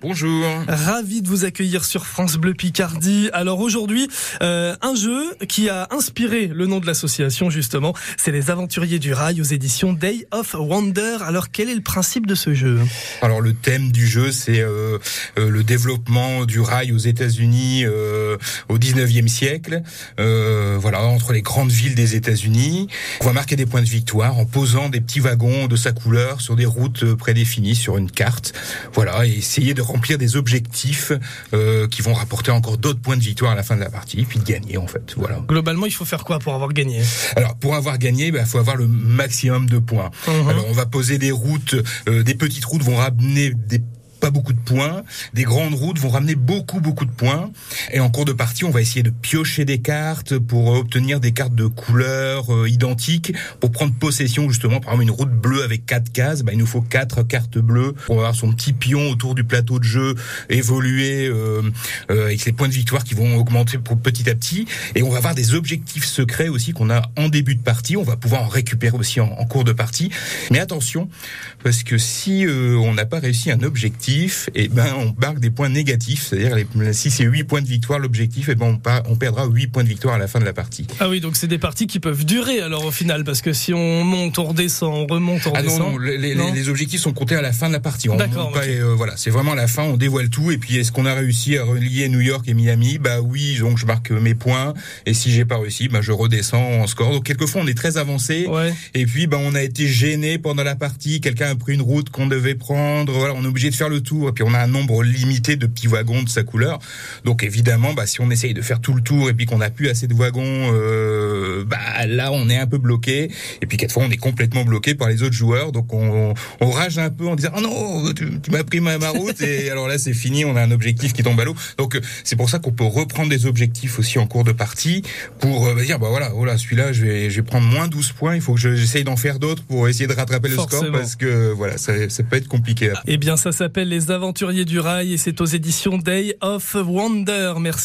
Bonjour. Ravi de vous accueillir sur France Bleu Picardie. Alors aujourd'hui, euh, un jeu qui a inspiré le nom de l'association justement, c'est les Aventuriers du Rail aux éditions Day of Wonder. Alors quel est le principe de ce jeu? Alors le thème du jeu, c'est euh, euh, le développement du rail aux États-Unis au 19e siècle. voilà, entre les grandes villes des États-Unis, on va marquer des points de victoire en posant des petits wagons de sa couleur sur des routes prédéfinies sur une carte. Voilà et essayer de remplir des objectifs euh, qui vont rapporter encore d'autres points de victoire à la fin de la partie, puis de gagner en fait. Voilà. Globalement, il faut faire quoi pour avoir gagné? Alors pour avoir gagné, il bah, faut avoir le maximum de points. Mhm. Alors on va poser des routes, euh, des petites routes vont ramener des pas beaucoup de points. Des grandes routes vont ramener beaucoup, beaucoup de points. Et en cours de partie, on va essayer de piocher des cartes pour obtenir des cartes de couleurs euh, identiques pour prendre possession justement. Par exemple, une route bleue avec quatre cases, bah, il nous faut quatre cartes bleues pour avoir son petit pion autour du plateau de jeu évoluer euh, euh, avec les points de victoire qui vont augmenter petit à petit. Et on va avoir des objectifs secrets aussi qu'on a en début de partie. On va pouvoir en récupérer aussi en, cours de partie. Mais attention, parce que si on n'a pas réussi un objectif, et eh ben on marque des points négatifs, c'est-à-dire si c'est 8 points de victoire l'objectif, et eh ben on, on, perdra 8 points de victoire à la fin de la partie. Ah oui, donc c'est des parties qui peuvent durer alors au final, parce que si on monte, on redescend, on remonte, on redescend. Ah non, non, les, les, objectifs sont comptés à la fin de la partie. D'accord. Euh, voilà, c'est vraiment à la fin, on dévoile tout, et puis est-ce qu'on a réussi à relier New York et Miami? Bah oui, donc je marque mes points, et si j'ai pas réussi, bah je redescends en score. Donc quelquefois on est très avancé, ouais. et puis bah on a été gêné pendant la partie, quelqu'un a pris une route qu'on devait prendre, voilà, on est obligé de faire le tour, et puis on a un nombre limité de petits wagons de sa couleur. Donc évidemment, bah, si on essaye de faire tout le tour et puis qu'on n'a plus assez de wagons, euh, bah, là on est un peu bloqué. Et puis quelquefois on est complètement bloqué par les autres joueurs. Donc on, on rage un peu en disant oh non, tu, m'as pris ma, ma route. et alors là c'est fini, on a un objectif qui tombe à l'eau. Donc c'est pour ça qu'on peut reprendre des objectifs aussi en cours de partie pour euh, dire bah voilà, voilà celui-là je vais, je vais prendre moins 12 points. Il faut que j'essaye d'en faire d'autres pour essayer de rattraper le score parce que voilà ça, ça peut être compliqué. Eh bien ça s'appelle les aventuriers du rail et c'est aux éditions Day of Wonder. Merci.